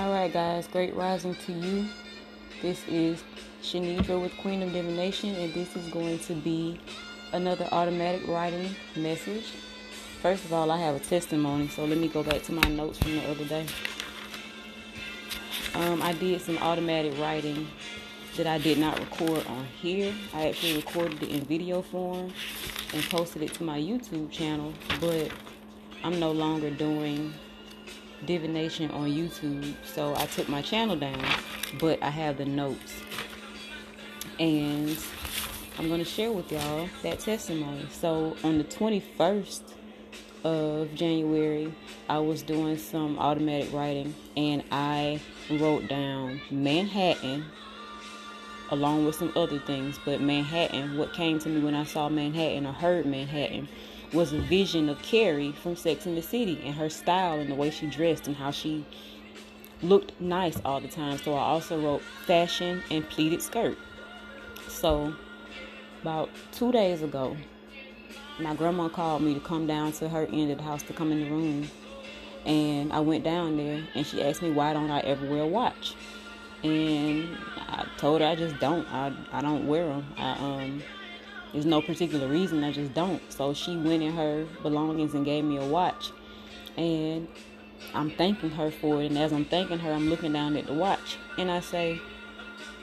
All right, guys, great rising to you. This is Sheniedra with Queen of Divination, and this is going to be another automatic writing message. First of all, I have a testimony, so let me go back to my notes from the other day. Um, I did some automatic writing that I did not record on here. I actually recorded it in video form and posted it to my YouTube channel, but I'm no longer doing divination on YouTube, so I took my channel down, but I have the notes. And I'm going to share with y'all that testimony. So on the 21st of January, I was doing some automatic writing and I wrote down Manhattan along with some other things. But Manhattan, what came to me when I saw Manhattan or heard Manhattan was a vision of Carrie from Sex in the City and her style and the way she dressed and how she looked nice all the time. So I also wrote fashion and pleated skirt. So about two days ago, my grandma called me to come down to her end of the house to come in the room. And I went down there and she asked me why don't I ever wear a watch? And I told her I just don't. I, I don't wear them. I um there's no particular reason, I just don't. So she went in her belongings and gave me a watch. And I'm thanking her for it. And as I'm thanking her, I'm looking down at the watch. And I say,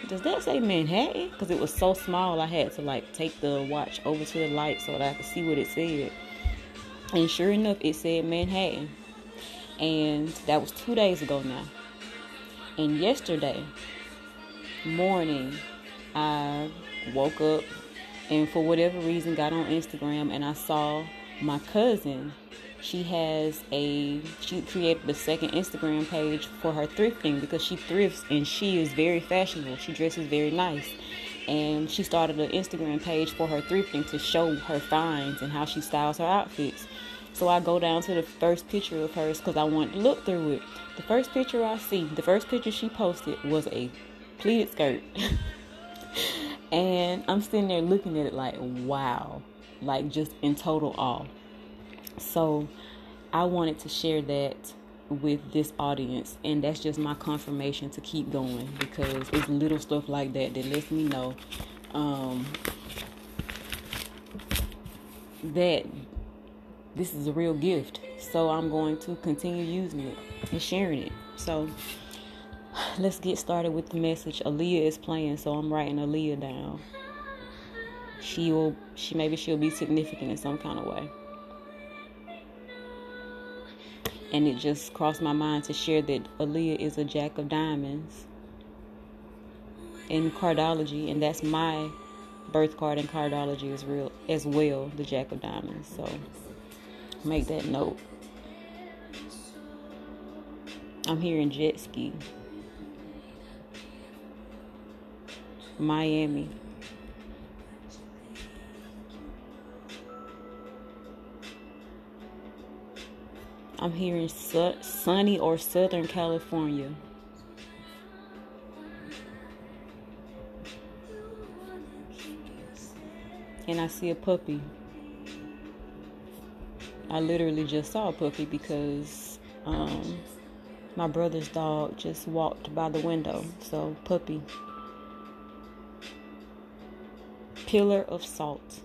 Does that say Manhattan? Because it was so small, I had to like take the watch over to the light so that I could see what it said. And sure enough, it said Manhattan. And that was two days ago now. And yesterday morning, I woke up and for whatever reason got on Instagram and I saw my cousin. She has a she created a second Instagram page for her thrifting because she thrifts and she is very fashionable. She dresses very nice. And she started an Instagram page for her thrifting to show her finds and how she styles her outfits. So I go down to the first picture of hers because I want to look through it. The first picture I see, the first picture she posted was a pleated skirt. and I'm sitting there looking at it like, wow, like just in total awe. So I wanted to share that with this audience, and that's just my confirmation to keep going because it's little stuff like that that lets me know um, that this is a real gift. So I'm going to continue using it and sharing it. So let's get started with the message. Aaliyah is playing, so I'm writing Aaliyah down. She will she maybe she'll be significant in some kind of way. And it just crossed my mind to share that Aaliyah is a jack of diamonds in cardology, and that's my birth card in cardology real as well, the jack of diamonds. So make that note. I'm hearing jet ski. Miami. I'm hearing su- sunny or Southern California. And I see a puppy. I literally just saw a puppy because um, my brother's dog just walked by the window. So, puppy. Pillar of salt.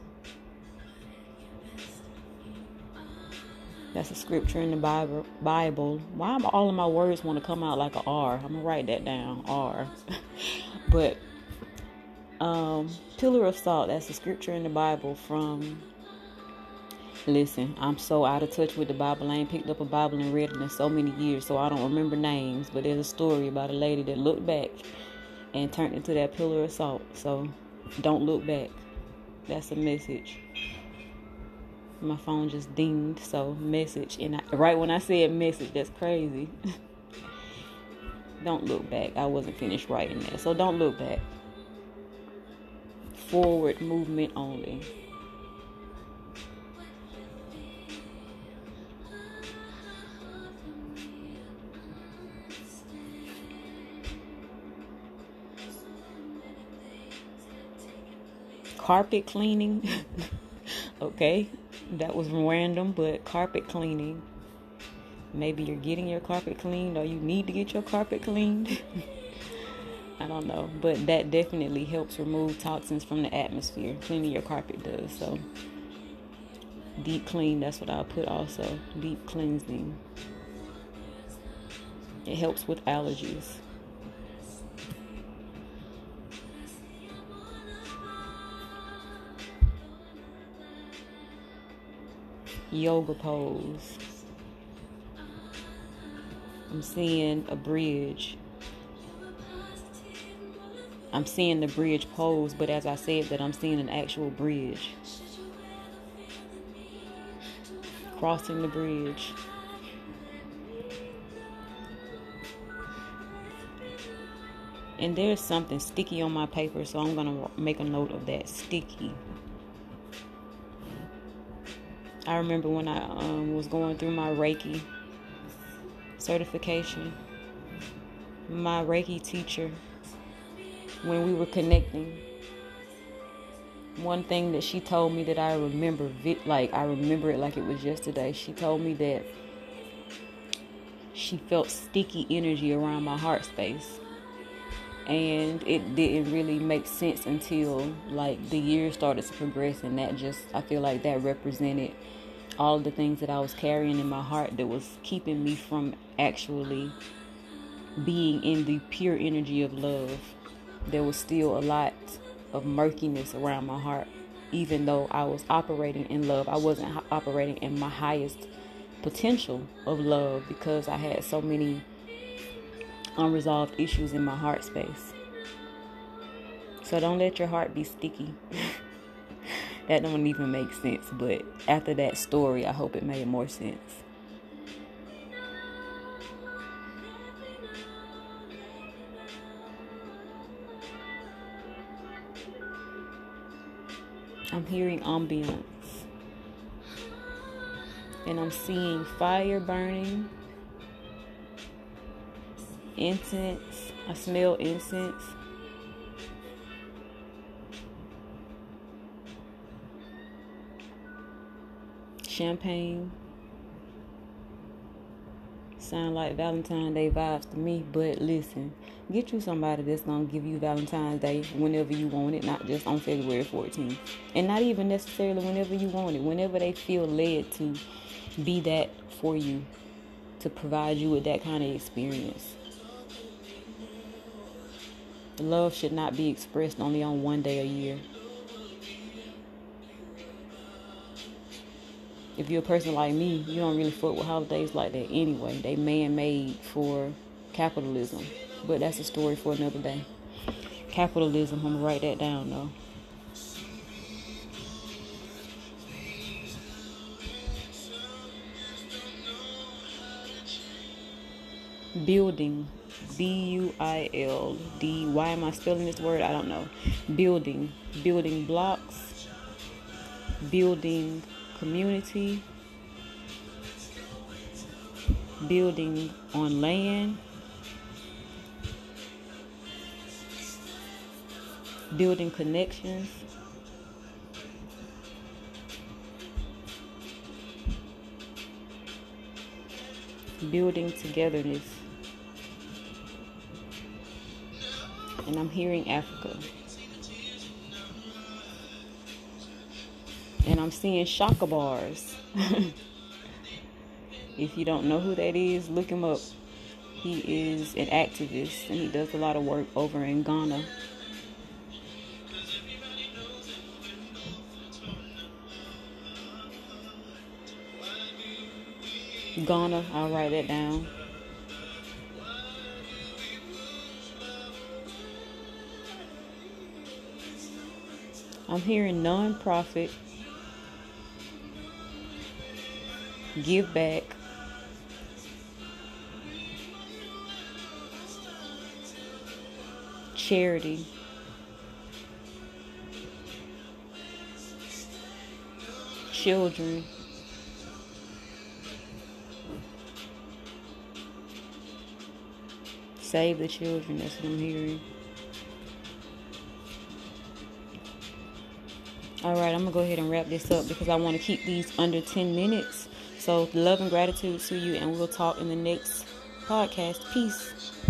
That's a scripture in the Bible. Why am all of my words want to come out like a R? I'm gonna write that down. R. but um, pillar of salt. That's a scripture in the Bible from. Listen, I'm so out of touch with the Bible. I ain't picked up a Bible and read it in so many years, so I don't remember names. But there's a story about a lady that looked back and turned into that pillar of salt. So don't look back. That's a message. My phone just dinged, so message. And I, right when I said message, that's crazy. don't look back. I wasn't finished writing that, so don't look back. Forward movement only. Carpet cleaning. okay, that was random, but carpet cleaning. maybe you're getting your carpet cleaned or you need to get your carpet cleaned. I don't know, but that definitely helps remove toxins from the atmosphere. Cleaning your carpet does. So, deep clean, that's what I'll put also. Deep cleansing. It helps with allergies. Yoga pose. I'm seeing a bridge. I'm seeing the bridge pose, but as I said that I'm seeing an actual bridge. Crossing the bridge. And there's something sticky on my paper, so I'm going to make a note of that. Sticky. I remember when I um, was going through my Reiki certification, my Reiki teacher, when we were connecting, one thing that she told me that I remember, like I remember it like it was yesterday. She told me that she felt sticky energy around my heart space. And it didn't really make sense until like the years started to progress, and that just I feel like that represented all the things that I was carrying in my heart that was keeping me from actually being in the pure energy of love. There was still a lot of murkiness around my heart, even though I was operating in love. I wasn't operating in my highest potential of love because I had so many unresolved issues in my heart space. So don't let your heart be sticky. that don't even make sense. But after that story, I hope it made more sense. I'm hearing ambience. And I'm seeing fire burning, incense. I smell incense. champagne. Sound like Valentine's Day vibes to me, but listen, get you somebody that's gonna give you Valentine's Day whenever you want it, not just on February 14th. And not even necessarily whenever you want it, whenever they feel led to be that for you, to provide you with that kind of experience. Love should not be expressed only on one day a year. if you're a person like me, you don't really fuck with holidays like that anyway. They man made for capitalism. But that's a story for another day. Capitalism, I'm gonna write that down though. Building. B U I L D. Why am I spelling this word? I don't know. Building. Building blocks. Building community, building on land, building connections. Building togetherness. And I'm hearing Africa. and I'm seeing Shaka bars. if you don't know who that is, look him up. He is an activist and he does a lot of work over in Ghana. Ghana, I'll write that down. I'm hearing non-profit give back. Charity. Children. Save the children, that's what I'm hearing. All right, I'm gonna go ahead and wrap this up because I want to keep these under 10 minutes. So, love and gratitude to you, and we'll talk in the next podcast. Peace.